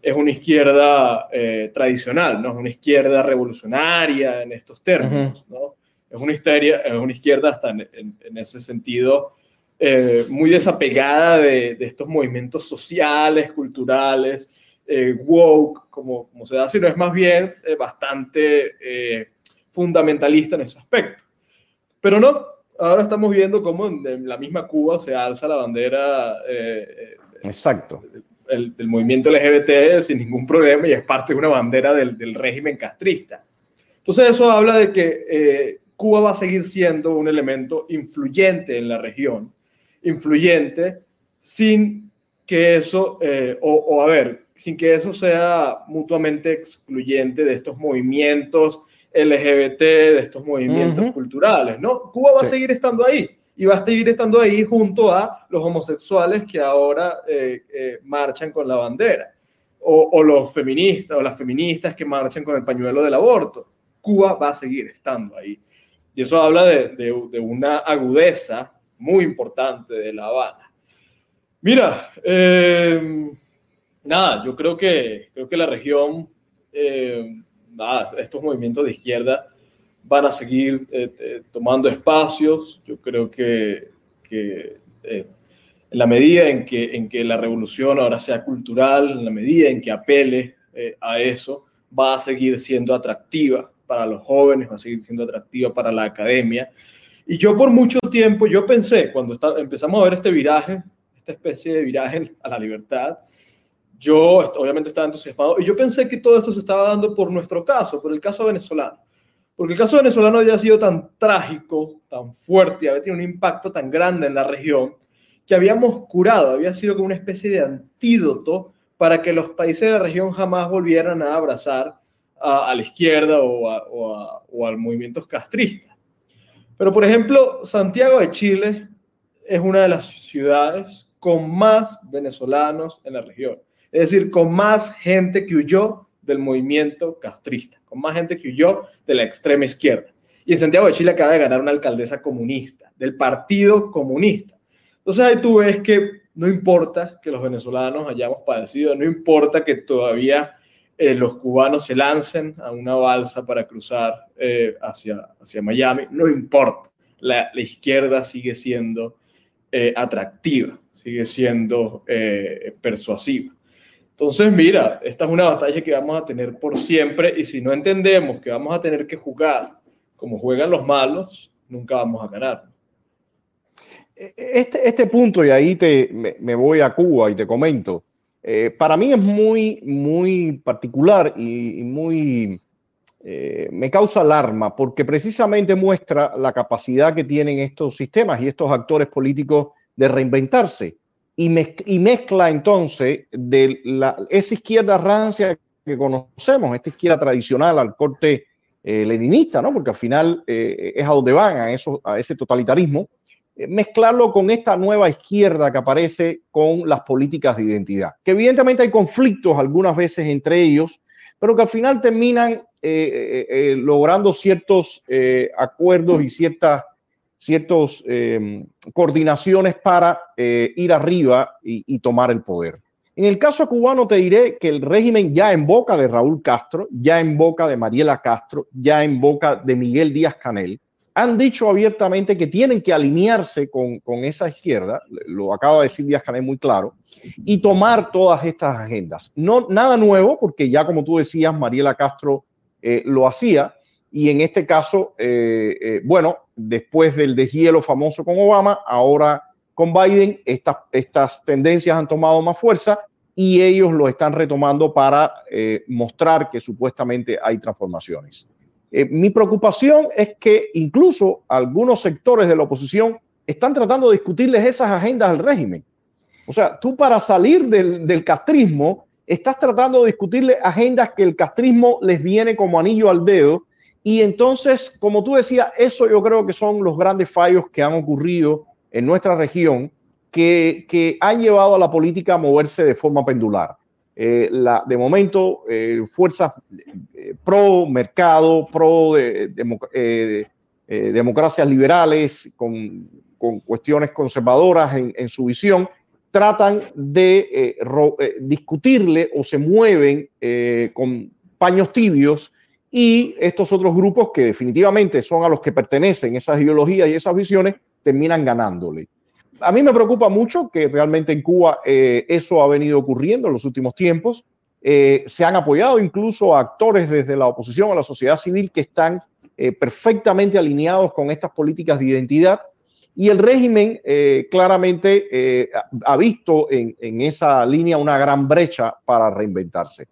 [SPEAKER 2] es una izquierda eh, tradicional, ¿no? Es una izquierda revolucionaria en estos términos, ¿no? Es una, histeria, es una izquierda hasta en, en, ese sentido eh, muy desapegada de, de, estos movimientos sociales, culturales, eh, woke, como, como se da, sino es más bien bastante fundamentalista en ese aspecto. Pero no, ahora estamos viendo cómo en, la misma Cuba se alza la bandera.
[SPEAKER 1] Exacto
[SPEAKER 2] el, del movimiento LGBT sin ningún problema y es parte de una bandera del, del régimen castrista. Entonces eso habla de que eh, Cuba va a seguir siendo un elemento influyente en la región, influyente sin que eso, eh, o, o, a ver, sin que eso sea mutuamente excluyente de estos movimientos LGBT, de estos movimientos culturales, ¿no? Cuba va a seguir estando ahí y va a seguir estando ahí junto a los homosexuales que ahora eh, eh, marchan con la bandera, o, los feministas o las feministas que marchan con el pañuelo del aborto. Cuba va a seguir estando ahí. Y eso habla de, de, una agudeza muy importante de La Habana. Mira, eh, nada, yo creo que, creo que la región, nada, estos movimientos de izquierda, van a seguir eh, eh, tomando espacios. Yo creo que, que eh, en la medida en que, en que la revolución ahora sea cultural, en la medida en que apele a eso, va a seguir siendo atractiva para los jóvenes, va a seguir siendo atractiva para la academia. Y yo por mucho tiempo, yo pensé, cuando empezamos a ver este viraje, esta especie de viraje a la libertad, yo obviamente estaba entusiasmado y yo pensé que todo esto se estaba dando por nuestro caso, por el caso venezolano. Porque el caso venezolano había sido tan trágico, tan fuerte, había tenido un impacto tan grande en la región, que habíamos curado, había sido como una especie de antídoto para que los países de la región jamás volvieran a abrazar a, la izquierda o, al movimiento castrista. Pero, por ejemplo, Santiago de Chile es una de las ciudades con más venezolanos en la región. Es decir, con más gente que huyó del movimiento castrista, con más gente que huyó de la extrema izquierda. Y en Santiago de Chile acaba de ganar una alcaldesa comunista, del Partido Comunista. Entonces ahí tú ves que no importa que los venezolanos hayamos padecido, no importa que todavía eh, los cubanos se lancen a una balsa para cruzar eh, hacia, hacia Miami, no importa, la, la izquierda sigue siendo atractiva, sigue siendo persuasiva. Entonces, mira, esta es una batalla que vamos a tener por siempre y si no entendemos que vamos a tener que jugar como juegan los malos, nunca vamos a ganar.
[SPEAKER 1] E, este, este punto, y ahí te, me, voy a Cuba y te comento, eh, para mí es muy, muy particular y, muy... Eh, me causa alarma porque precisamente muestra la capacidad que tienen estos sistemas y estos actores políticos de reinventarse y, mezcla entonces de la, esa izquierda rancia que conocemos, esta izquierda tradicional al corte eh, leninista, ¿no? porque al final eh, es a donde van, a, eso, a ese totalitarismo, eh, mezclarlo con esta nueva izquierda que aparece con las políticas de identidad, que evidentemente hay conflictos algunas veces entre ellos, pero que al final terminan logrando ciertos acuerdos y ciertas ciertas em, coordinaciones para eh, ir arriba y, tomar el poder. En el caso cubano te diré que el régimen ya en boca de Raúl Castro, ya en boca de Mariela Castro, ya en boca de Miguel Díaz Canel, han dicho abiertamente que tienen que alinearse con, esa izquierda, lo acaba de decir Díaz Canel muy claro, y tomar todas estas agendas. No, nada nuevo, porque ya como tú decías, Mariela Castro eh, lo hacía, y en este caso, eh, bueno, después del deshielo famoso con Obama, ahora con Biden, estas, estas tendencias han tomado más fuerza y ellos lo están retomando para eh, mostrar que supuestamente hay transformaciones. Eh, mi preocupación es que incluso algunos sectores de la oposición están tratando de discutirles esas agendas al régimen. O sea, tú para salir del, del castrismo estás tratando de discutirle agendas que el castrismo les viene como anillo al dedo y entonces, como tú decías, eso yo creo que son los grandes fallos que han ocurrido en nuestra región que, han llevado a la política a moverse de forma pendular. Eh, la, de momento, eh, fuerzas eh, pro mercado, pro democracias liberales, con, cuestiones conservadoras en, su visión, tratan de discutirle o se mueven con paños tibios y estos otros grupos que definitivamente son a los que pertenecen esas ideologías y esas visiones, terminan ganándole. A mí me preocupa mucho que realmente en Cuba eh, eso ha venido ocurriendo en los últimos tiempos. Eh, se han apoyado incluso a actores desde la oposición a la sociedad civil que están eh, perfectamente alineados con estas políticas de identidad y el régimen claramente ha visto en, en esa línea una gran brecha para reinventarse.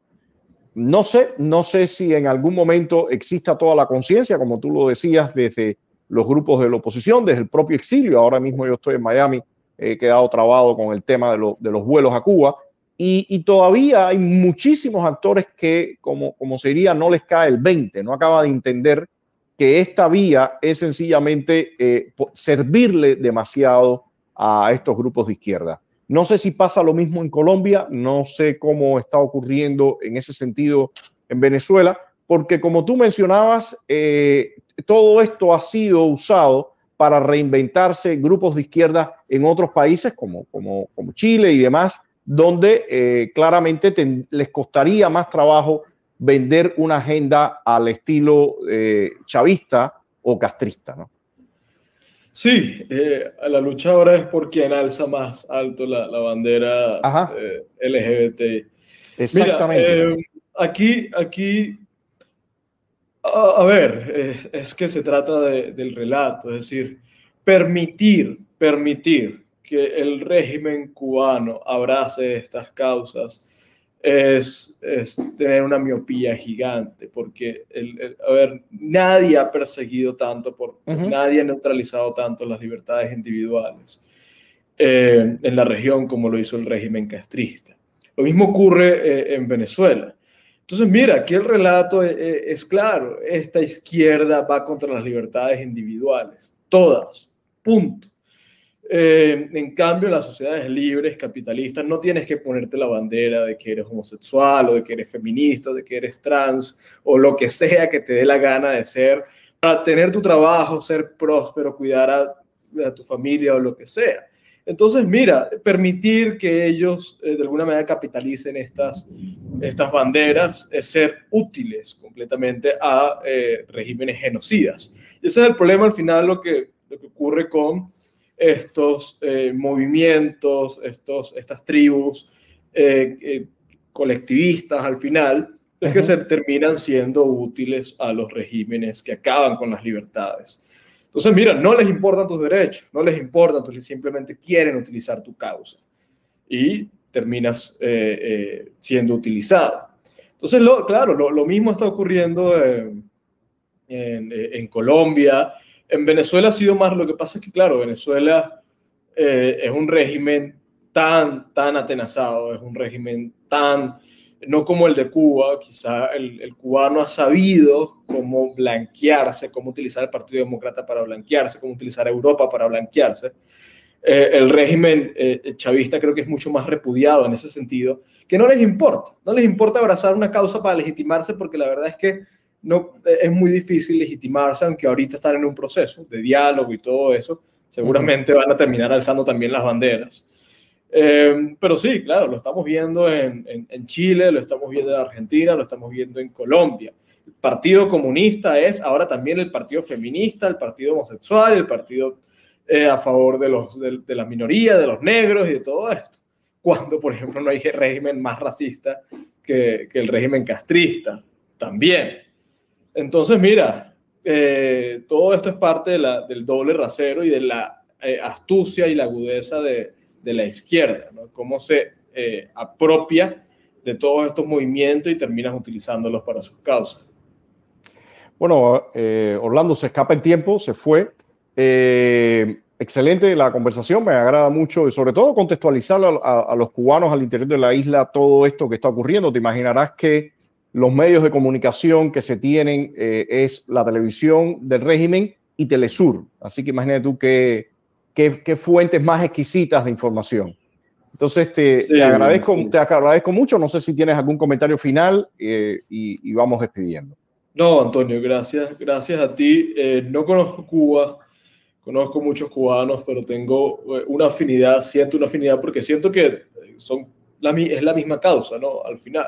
[SPEAKER 1] No sé, no sé si en algún momento exista toda la conciencia, como tú lo decías, desde los grupos de la oposición, desde el propio exilio. Ahora mismo yo estoy en Miami, he quedado trabado con el tema de, los vuelos a Cuba. Y, todavía hay muchísimos actores que, como, como se diría, no les cae el 20, no acaba de entender que esta vía es sencillamente eh, servirle demasiado a estos grupos de izquierda. No sé si pasa lo mismo en Colombia, no sé cómo está ocurriendo en ese sentido en Venezuela, porque como tú mencionabas, eh, todo esto ha sido usado para reinventarse grupos de izquierda en otros países como, como, como Chile y demás, donde eh, claramente les costaría más trabajo vender una agenda al estilo eh, chavista o castrista. ¿no?
[SPEAKER 2] Sí, eh, la lucha ahora es por quien alza más alto la, bandera eh, LGBT.
[SPEAKER 1] Exactamente.
[SPEAKER 2] Eh, aquí, aquí, a, ver, es que se trata del relato, es decir, permitir, permitir que el régimen cubano abrace estas causas es, tener una miopía gigante, porque, el, a ver, nadie ha perseguido tanto, por, nadie ha neutralizado tanto las libertades individuales eh, en la región como lo hizo el régimen castrista. Lo mismo ocurre eh, en Venezuela. Entonces, mira, aquí el relato eh, es claro, esta izquierda va contra las libertades individuales, todas, punto. Eh, en cambio, en las sociedades libres, capitalistas, no tienes que ponerte la bandera de que eres homosexual o de que eres feminista o de que eres trans o lo que sea que te dé la gana de ser para tener tu trabajo, ser próspero, cuidar a, tu familia o lo que sea. Entonces, mira, permitir que ellos eh, de alguna manera capitalicen estas, estas banderas es ser útiles completamente a eh, regímenes genocidas. Y ese es el problema al final, lo que, lo que ocurre con estos eh, movimientos, estos, estas tribus colectivistas al final, es que se terminan siendo útiles a los regímenes que acaban con las libertades. Entonces, mira, no les importan tus derechos, no les importan, entonces simplemente quieren utilizar tu causa y terminas eh, eh, siendo utilizado. Entonces, lo, claro, lo, mismo está ocurriendo en, en, Colombia. En Venezuela ha sido más, lo que pasa es que, claro, Venezuela eh, es un régimen tan, tan atenazado, es un régimen tan no como el de Cuba, quizá el, cubano ha sabido cómo blanquearse, cómo utilizar el Partido Demócrata para blanquearse, cómo utilizar Europa para blanquearse. Eh, el régimen eh, chavista creo que es mucho más repudiado en ese sentido, que no les importa, no les importa abrazar una causa para legitimarse porque la verdad es que no, es muy difícil legitimarse, aunque ahorita están en un proceso de diálogo y todo eso, seguramente van a terminar alzando también las banderas. Eh, pero sí, claro, lo estamos viendo en, en, Chile, lo estamos viendo en Argentina, lo estamos viendo en Colombia. El Partido Comunista es ahora también el Partido Feminista, el Partido Homosexual, el Partido eh, a favor de, los, de, de, la minoría, de los negros y de todo esto. Cuando, por ejemplo, no hay régimen más racista que, que el régimen castrista, también. Entonces, mira, eh, todo esto es parte del doble rasero y de la astucia y la agudeza de, la izquierda, ¿no? cómo se eh, apropia de todos estos movimientos y terminas utilizándolos para sus causas.
[SPEAKER 1] Bueno, eh, Orlando se escapa el tiempo, se fue. Eh, excelente la conversación, me agrada mucho y sobre todo contextualizar a, los cubanos al interior de la isla todo esto que está ocurriendo. Te imaginarás que los medios de comunicación que se tienen es la televisión del régimen y Telesur. Así que imagínate tú que qué, fuentes más exquisitas de información. Entonces, te, agradezco, te agradezco mucho. No sé si tienes algún comentario final eh, y, vamos despidiendo.
[SPEAKER 2] No, Antonio, gracias. Gracias a ti. Eh, no conozco Cuba, conozco muchos cubanos, pero tengo eh, una afinidad, siento una afinidad porque siento que son la, es la misma causa, ¿no? Al final.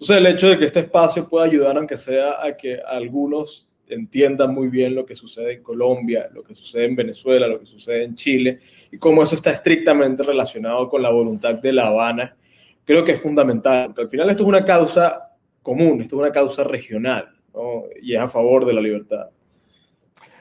[SPEAKER 2] Entonces, el hecho de que este espacio pueda ayudar, aunque sea a que algunos entiendan muy bien lo que sucede en Colombia, lo que sucede en Venezuela, lo que sucede en Chile y cómo eso está estrictamente relacionado con la voluntad de La Habana, creo que es fundamental. Porque al final esto es una causa común, esto es una causa regional y es a favor de la libertad.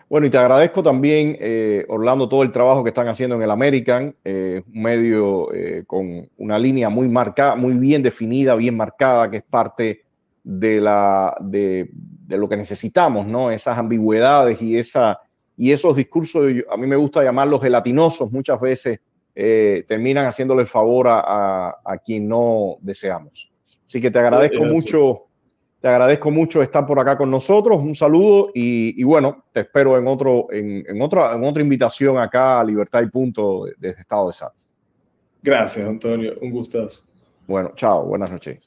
[SPEAKER 1] Bueno, y te agradezco también, eh, Orlando, todo el trabajo que están haciendo en el American, eh, un medio eh, con una línea muy marcada, muy bien definida, bien marcada, que es parte de, la, de, de lo que necesitamos, ¿no? Esas ambigüedades y, esa, y esos discursos, a mí me gusta llamarlos gelatinosos, muchas veces eh, terminan haciéndole el favor a, a, quien no deseamos. Así que te agradezco mucho, te agradezco mucho estar por acá con nosotros, un saludo y, y bueno, te espero en, otro, en, en, otra, en otra invitación acá a Libertad y Punto desde Estado de Sats.
[SPEAKER 2] Gracias, Antonio, un gustazo.
[SPEAKER 1] Bueno, chao, buenas noches.